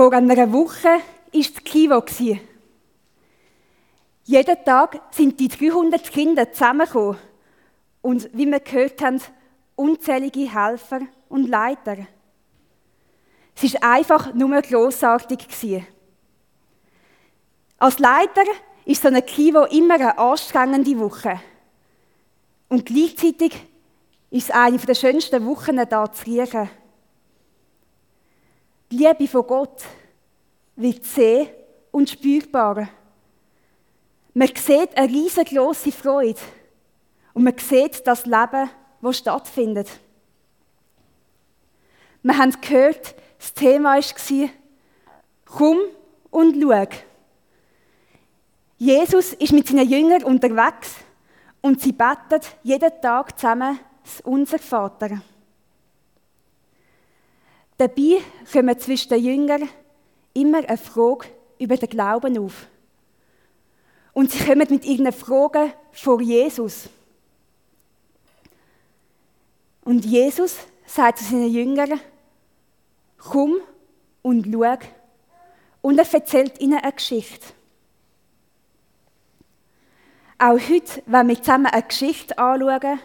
Vor einer Woche war es Kivo. Jeden Tag sind die 300 Kinder zusammengekommen und, wie wir gehört haben, unzählige Helfer und Leiter. Es war einfach nur grossartig. Als Leiter ist so eine Kivo immer eine anstrengende Woche. Und gleichzeitig ist es eine der schönsten Wochen da zu riechen. Die Liebe von Gott wird sehen und spürbar. Man sieht eine riesengroße Freude und man sieht das Leben, das stattfindet. Wir haben gehört, das Thema war, komm und schau. Jesus ist mit seinen Jüngern unterwegs und sie beten jeden Tag zusammen das Unser Vater. Dabei kommen zwischen den Jüngern immer eine Frage über den Glauben auf. Und sie kommen mit ihren Fragen vor Jesus. Und Jesus sagt zu seinen Jüngern, komm und schau. Und er erzählt ihnen eine Geschichte. Auch heute, wenn wir zusammen eine Geschichte anschauen,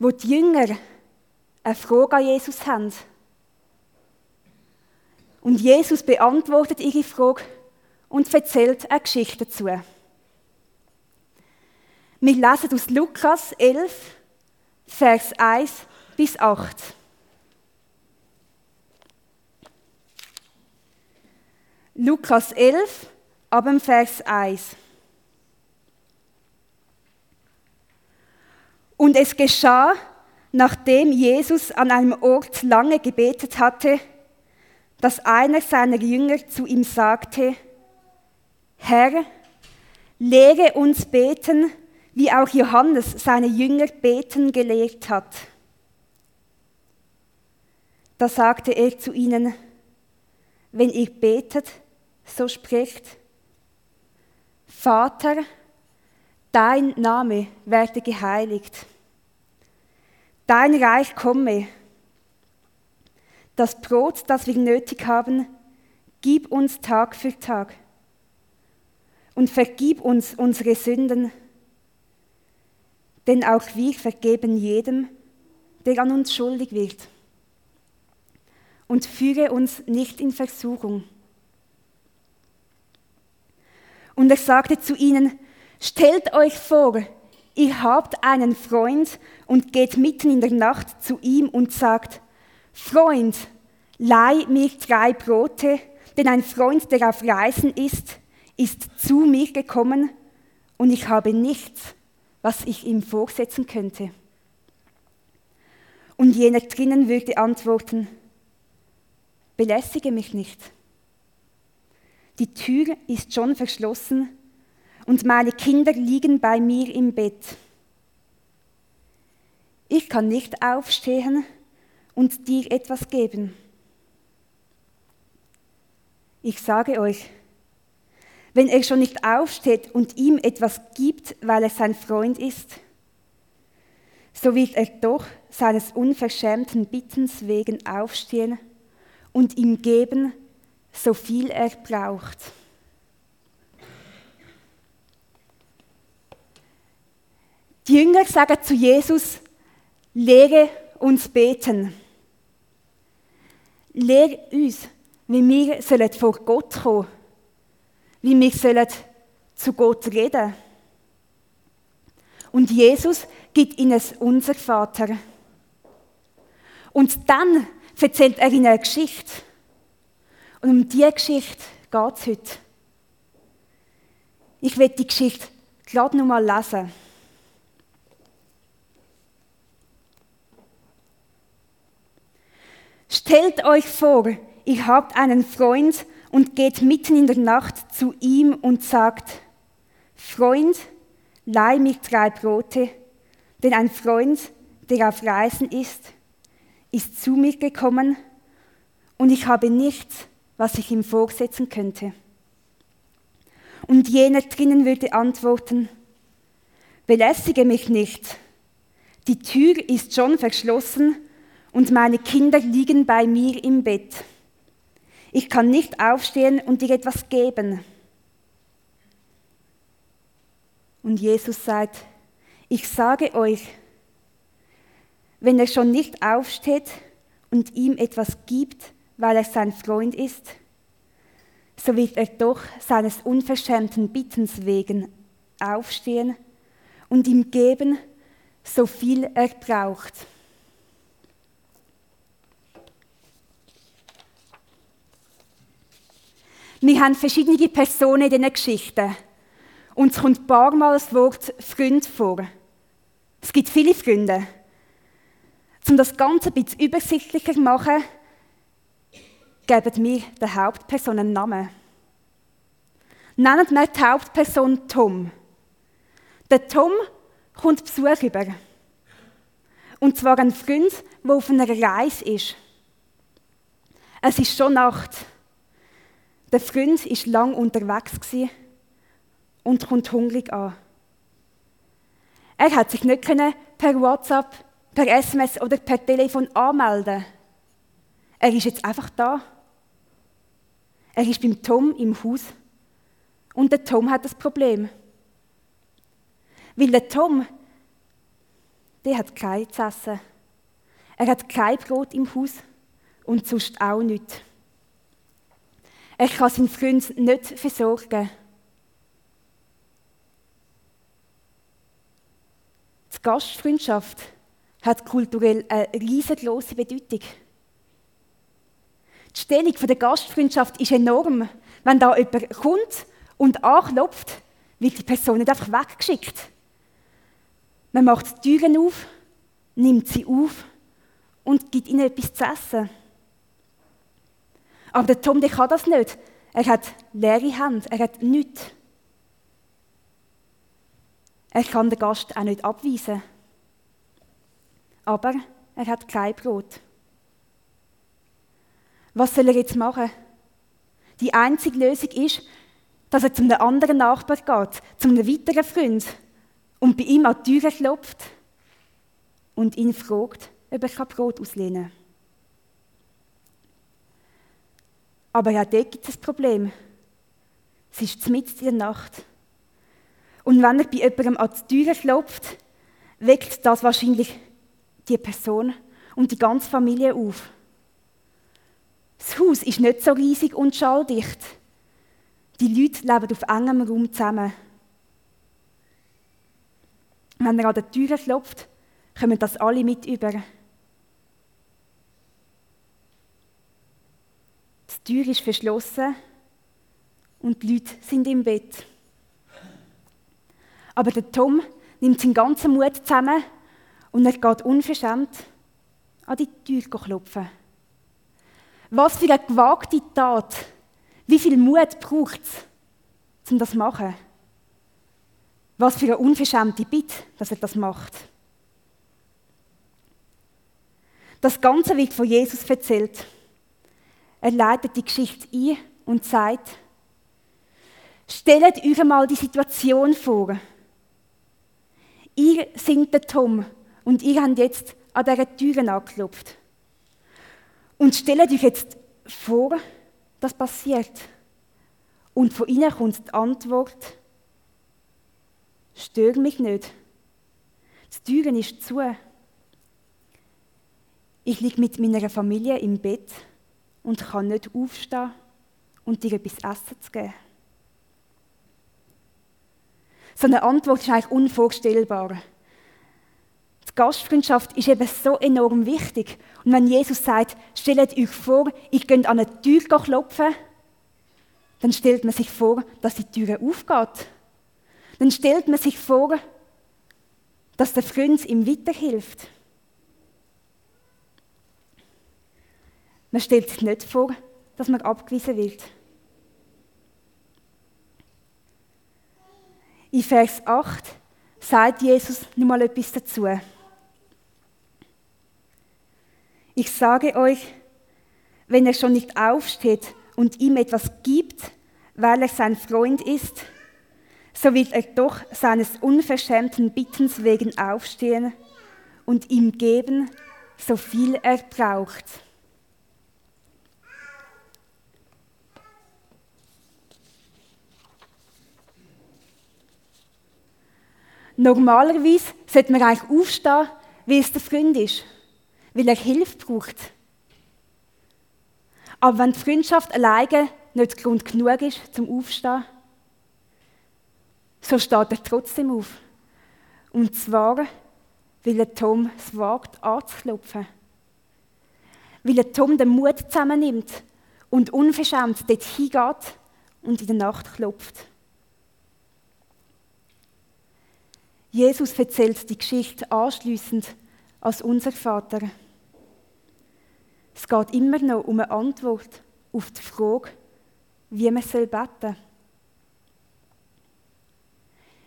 wo die Jünger eine Frage an Jesus haben. Und Jesus beantwortet ihre Frage und erzählt eine Geschichte dazu. Wir lesen aus Lukas 11, Vers 1 bis 8. Lukas 11, ab dem Vers 1. Und es geschah, nachdem Jesus an einem Ort lange gebetet hatte, dass einer seiner Jünger zu ihm sagte, Herr, lehre uns beten, wie auch Johannes seine Jünger beten gelehrt hat. Da sagte er zu ihnen, wenn ihr betet, so spricht, Vater, dein Name werde geheiligt, dein Reich komme, das Brot, das wir nötig haben, gib uns Tag für Tag und vergib uns unsere Sünden, denn auch wir vergeben jedem, der an uns schuldig wird. Und führe uns nicht in Versuchung. Und er sagte zu ihnen, stellt euch vor, ihr habt einen Freund und geht mitten in der Nacht zu ihm und sagt, Freund, leih mir drei Brote, denn ein Freund, der auf Reisen ist, ist zu mir gekommen und ich habe nichts, was ich ihm vorsetzen könnte. Und jener drinnen würde antworten, belästige mich nicht. Die Tür ist schon verschlossen und meine Kinder liegen bei mir im Bett. Ich kann nicht aufstehen und dir etwas geben. Ich sage euch, wenn er schon nicht aufsteht und ihm etwas gibt, weil er sein Freund ist, so wird er doch seines unverschämten Bittens wegen aufstehen und ihm geben, so viel er braucht. Die Jünger sagen zu Jesus, lehre uns beten. Lehre uns, wie wir vor Gott kommen sollen wie wir sollen zu Gott reden Und Jesus gibt ihnen unser Vater. Und dann erzählt er ihnen eine Geschichte. Und um diese Geschichte geht es heute. Ich werde die Geschichte gerade noch mal lesen. Stellt euch vor, ihr habt einen Freund und geht mitten in der Nacht zu ihm und sagt, Freund, leih mir drei Brote, denn ein Freund, der auf Reisen ist, ist zu mir gekommen und ich habe nichts, was ich ihm vorsetzen könnte. Und jener drinnen würde antworten, belästige mich nicht, die Tür ist schon verschlossen und meine Kinder liegen bei mir im Bett. Ich kann nicht aufstehen und dir etwas geben. Und Jesus sagt, ich sage euch, wenn er schon nicht aufsteht und ihm etwas gibt, weil er sein Freund ist, so wird er doch seines unverschämten Bittens wegen aufstehen und ihm geben, so viel er braucht. Wir haben verschiedene Personen in diesen Geschichten. Und es kommt ein paar Mal das Wort Freund vor. Es gibt viele Freunde. Um das Ganze ein bisschen übersichtlicher zu machen, geben wir der Hauptperson einen Namen. Nennen wir die Hauptperson Tom. Der Tom kommt Besuch über. Und zwar ein Freund, der auf einer Reise ist. Es ist schon Nacht. Der Freund war lang unterwegs und kommt hungrig an. Er hat sich nicht per WhatsApp, per SMS oder per Telefon anmelden. Er ist jetzt einfach da. Er ist beim Tom im Haus und der Tom hat das Problem. Weil der Tom, der hat kein essen. Er hat kein Brot im Haus und sonst auch nichts. Er kann seinen Freund nicht versorgen. Die Gastfreundschaft hat kulturell eine riesengroße Bedeutung. Die Stellung der Gastfreundschaft ist enorm. Wenn da jemand kommt und anklopft, wird die Person nicht einfach weggeschickt. Man macht die Türen auf, nimmt sie auf und gibt ihnen etwas zu essen. Aber der Tom der kann das nicht. Er hat leere Hände, er hat nichts. Er kann den Gast auch nicht abweisen. Aber er hat kein Brot. Was soll er jetzt machen? Die einzige Lösung ist, dass er zu einem anderen Nachbar geht, zu einem weiteren Freund und bei ihm an die Tür klopft und ihn fragt, ob er Brot auslehnen kann. Aber auch dort gibt es ein Problem. Es ist mitten in der Nacht. Und wenn er bei jemandem an die Tür klopft, weckt das wahrscheinlich die Person und die ganze Familie auf. Das Haus ist nicht so riesig und schalldicht. Die Leute leben auf engem Raum zusammen. Wenn er an der Tür klopft, kommen das alle mit über. Die Tür ist verschlossen und die Leute sind im Bett. Aber der Tom nimmt seinen ganzen Mut zusammen und er geht unverschämt an die Tür klopfen. Was für eine gewagte Tat! Wie viel Mut braucht es, um das zu machen? Was für eine unverschämte Bitte, dass er das macht. Das Ganze wird von Jesus erzählt. Er leitet die Geschichte ein und sagt, stellt euch einmal die Situation vor. Ihr seid der Tom und ihr habt jetzt an dieser Tür angeklopft. Und stellt euch jetzt vor, das passiert. Und von ihnen kommt die Antwort, stör mich nicht. Die Tür ist zu. Ich liege mit meiner Familie im Bett und kann nicht aufstehen und dir etwas Essen zu geben. So eine Antwort ist eigentlich unvorstellbar. Die Gastfreundschaft ist eben so enorm wichtig. Und wenn Jesus sagt, stellt euch vor, ich gehe an eine Tür klopfen, dann stellt man sich vor, dass die Tür aufgeht. Dann stellt man sich vor, dass der Freund ihm weiterhilft. Man stellt sich nicht vor, dass man abgewiesen wird. In Vers 8 sagt Jesus nun mal etwas dazu. Ich sage euch, wenn er schon nicht aufsteht und ihm etwas gibt, weil er sein Freund ist, so wird er doch seines unverschämten Bittens wegen aufstehen und ihm geben, so viel er braucht. Normalerweise sollte man eigentlich aufstehen, weil es der Freund ist, weil er Hilfe braucht. Aber wenn die Freundschaft alleine nicht Grund genug ist zum Aufstehen, so steht er trotzdem auf. Und zwar, weil er Tom es wagt anzuklopfen. Weil er Tom den Mut zusammennimmt und unverschämt dort hingeht und in der Nacht klopft. Jesus erzählt die Geschichte anschließend als unser Vater. Es geht immer noch um eine Antwort auf die Frage, wie man beten soll.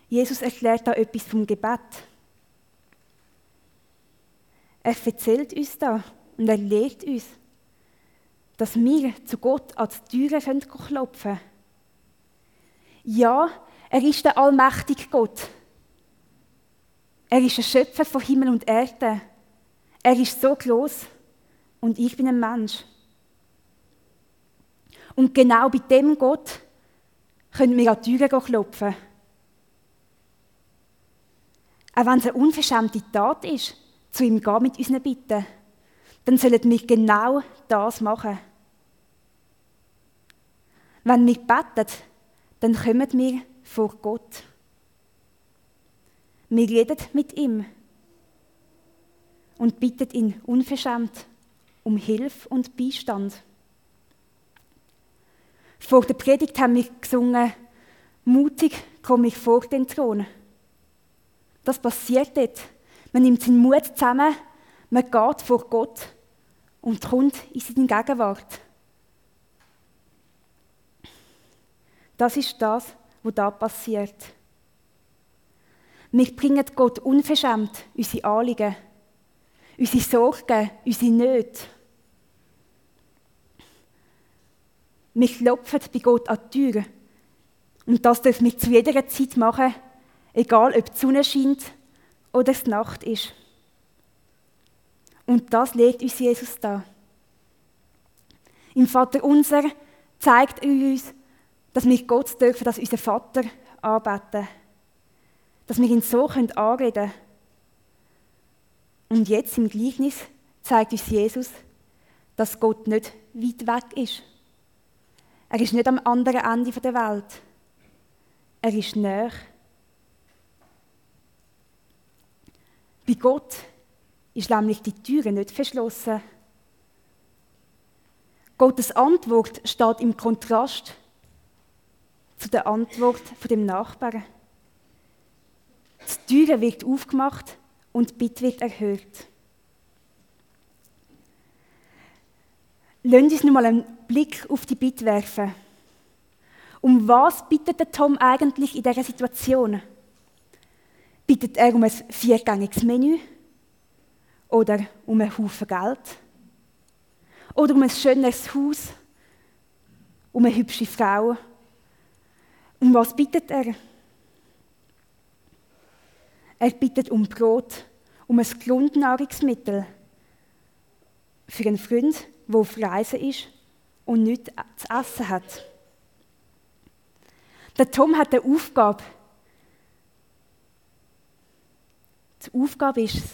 Jesus erklärt da etwas vom Gebet. Er erzählt uns da und er lehrt uns, dass wir zu Gott an die Türen klopfen können. Ja, er ist der allmächtige Gott. Er ist ein Schöpfer von Himmel und Erde. Er ist so groß und ich bin ein Mensch. Und genau bei dem Gott können wir an die Türen klopfen. Auch wenn es eine unverschämte Tat ist, zu ihm gehen mit unseren Bitten, dann sollen wir genau das machen. Wenn wir beten, dann kommen wir vor Gott. Wir reden mit ihm und bitten ihn unverschämt um Hilfe und Beistand. Vor der Predigt haben wir gesungen, mutig komme ich vor den Thron. Das passiert dort. Man nimmt seinen Mut zusammen, man geht vor Gott und kommt in seine Gegenwart. Das ist das, was da passiert. Wir bringen Gott unverschämt unsere Anliegen, unsere Sorgen, unsere Nöte. Wir klopfen bei Gott an die Tür. Und das dürfen wir zu jeder Zeit machen, egal ob die Sonne scheint oder es Nacht ist. Und das legt uns Jesus da. Im Vater unser zeigt er uns, dass wir Gott dürfen, dass unser Vater anbeten. Dass wir ihn so anreden können. Und jetzt im Gleichnis zeigt uns Jesus, dass Gott nicht weit weg ist. Er ist nicht am anderen Ende der Welt. Er ist näher. Bei Gott ist nämlich die Türe nicht verschlossen. Gottes Antwort steht im Kontrast zu der Antwort von dem Nachbarn. Die Türe wird aufgemacht und die Bitte wird erhöht. Lassen uns nun mal einen Blick auf die Bitte werfen. Um was bittet der Tom eigentlich in dieser Situation? Bittet er um ein viergängiges Menü? Oder um einen Haufen Geld? Oder um ein schönes Haus? Um eine hübsche Frau? Um was bittet er? Er bittet um Brot, um ein Grundnahrungsmittel für einen Freund, der auf Reise ist und nichts zu essen hat. Der Tom hat eine Aufgabe, Die Aufgabe ist es,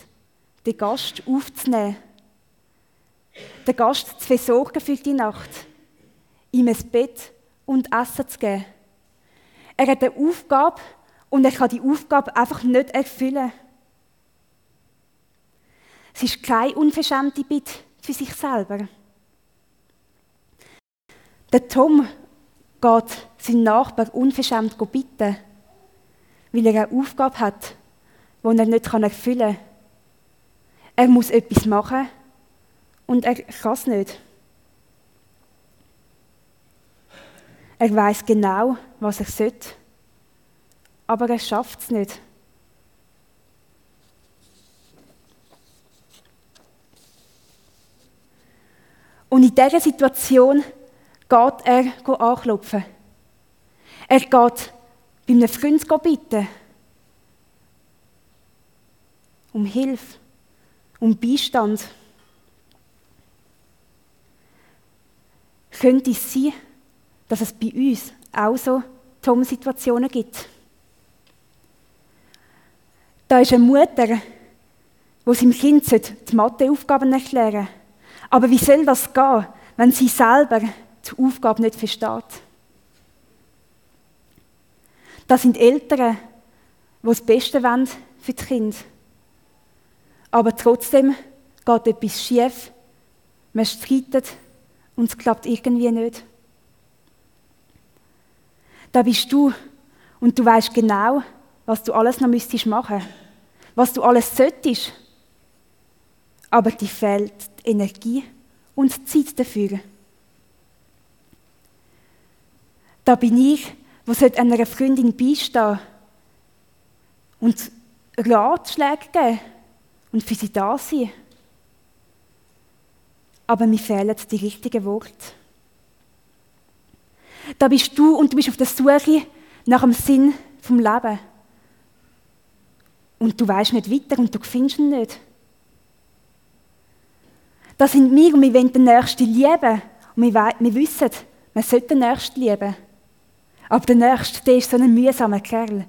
den Gast aufzunehmen, den Gast zu versorgen für die Nacht, ihm ein Bett und Essen zu geben. Er hat eine Aufgabe und er kann die Aufgabe einfach nicht erfüllen. Es ist keine unverschämte Bitte für sich selber. Der Tom geht seinen Nachbar unverschämt bitten, weil er eine Aufgabe hat, die er nicht erfüllen kann. Er muss etwas machen und er kann es nicht. Er weiß genau, was er sollte, aber er schafft es nicht. Und in dieser Situation geht er anklopfen. Er geht bei einem Freund bitten um Hilfe, um Beistand. Könnte es sein, dass es bei uns auch so Tom-Situationen gibt? Da ist eine Mutter, wo seinem Kind die Matheaufgaben erklären sollte. Aber wie soll das gehen, wenn sie selber die Aufgabe nicht versteht? Das sind Eltern, die das Beste wollen für die Kinder. Aber trotzdem geht etwas schief, man streitet und es klappt irgendwie nicht. Da bist du und du weißt genau, was du alles noch müsstest machen, was du alles solltest. Aber dir fehlt die Energie und die Zeit dafür. Da bin ich, wo einer Freundin beistehen und Ratschläge geben und für sie da sein. Aber mir fehlen die richtigen Worte. Da bist du und du bist auf der Suche nach dem Sinn vom Leben. Und du weißt nicht weiter und du findest ihn nicht. Das sind wir und wir wollen den Nächsten lieben. Und wir, wir wissen, man sollte den Nächsten lieben. Aber der Nächste, der ist so ein mühsamer Kerl.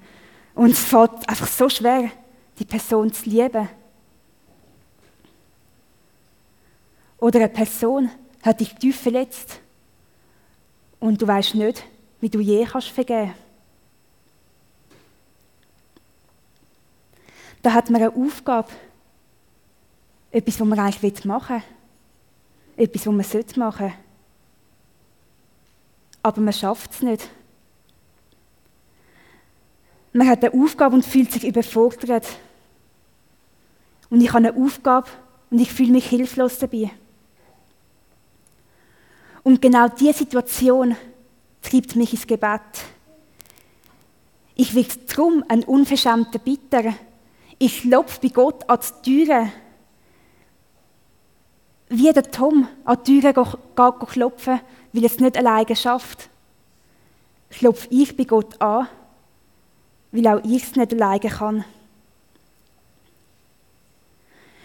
Und es fällt einfach so schwer, die Person zu lieben. Oder eine Person hat dich tief verletzt und du weißt nicht, wie du je kannst vergeben. Da hat man eine Aufgabe, etwas, was man eigentlich machen will, etwas, was man sollte machen. Aber man schafft es nicht. Man hat eine Aufgabe und fühlt sich überfordert. Und ich habe eine Aufgabe und ich fühle mich hilflos dabei. Und genau diese Situation treibt mich ins Gebet. Ich will drum ein unverschämter Bitter. Ich klopfe bei Gott an die Türe. Wie der Tom an die Türe geht klopfen, weil er es nicht alleine schafft. Klopfe ich bei Gott an, weil auch ich es nicht alleine kann.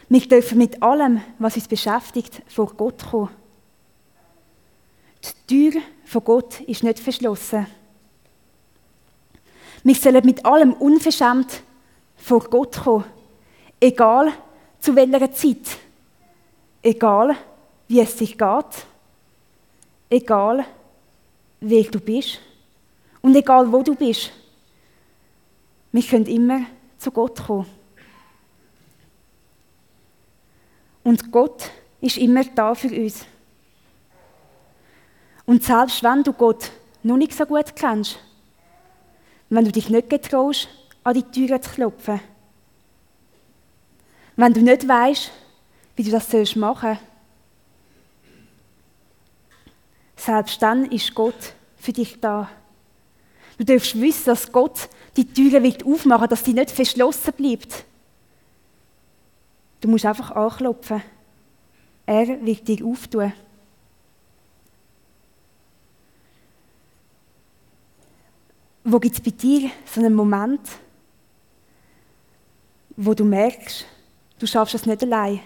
Wir dürfen mit allem, was uns beschäftigt, vor Gott kommen. Die Tür von Gott ist nicht verschlossen. Wir sollen mit allem unverschämt vor Gott kommen. Egal zu welcher Zeit. Egal wie es sich geht. Egal wer du bist. Und egal wo du bist. Wir können immer zu Gott kommen. Und Gott ist immer da für uns. Und selbst wenn du Gott noch nicht so gut kennst, wenn du dich nicht getraust, an die Türe zu klopfen, wenn du nicht weißt, wie du das machen sollst, selbst dann ist Gott für dich da. Du darfst wissen, dass Gott die Türe wird aufmachen, dass sie nicht verschlossen bleibt. Du musst einfach anklopfen. Er wird dir auftun. Wo gibt es bei dir so einen Moment, wo du merkst, du schaffst es nicht allein.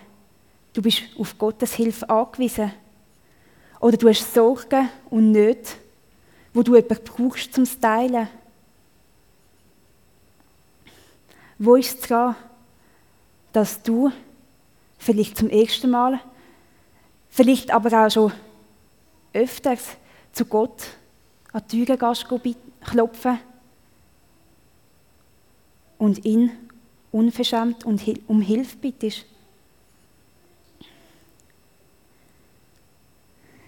Du bist auf Gottes Hilfe angewiesen. Oder du hast Sorgen und Nöte, wo du jemanden brauchst zum Teilen. Wo ist es dran, dass du vielleicht zum ersten Mal, vielleicht aber auch schon öfters zu Gott an die Türe gehst, klopfen und ihn unverschämt und um Hilfe bittest.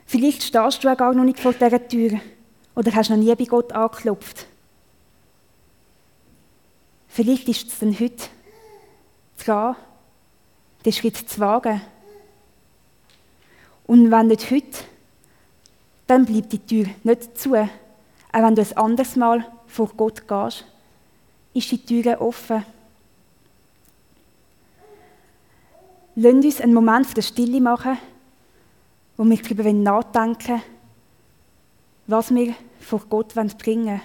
Vielleicht stehst du auch gar noch nicht vor dieser Tür oder hast noch nie bei Gott angeklopft. Vielleicht ist es dann heute dran, den Schritt zu wagen. Und wenn nicht heute, dann bleibt die Tür nicht zu, auch wenn du ein anderes Mal vor Gott gehst, ist die Tür offen. Lass uns einen Moment der Stille machen, wo wir darüber nachdenken was wir vor Gott bringen wollen.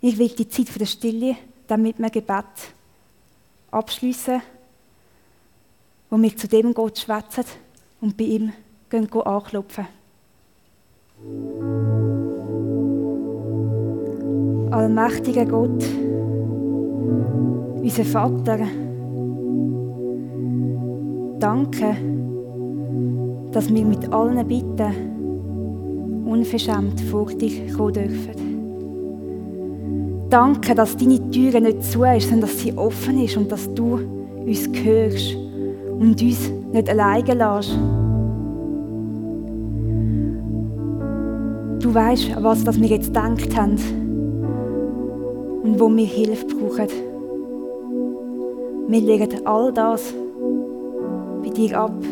Ich will die Zeit der Stille damit wir Gebet abschließen, wo wir zu dem Gott schwätzen und bei ihm gehen anklopfen. Allmächtiger Gott, unser Vater, danke, dass wir mit allen Bitten unverschämt vor dich kommen dürfen. Danke, dass deine Türe nicht zu ist, sondern dass sie offen ist und dass du uns hörst und uns nicht alleine lässt. Du weißt, was wir jetzt gedacht haben und wo wir Hilfe brauchen. Wir legen all das dir ab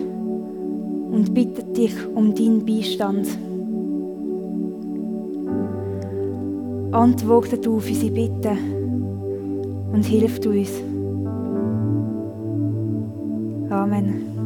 und bitten dich um deinen Beistand. Antworte du auf unsere Bitten und hilf uns. Amen.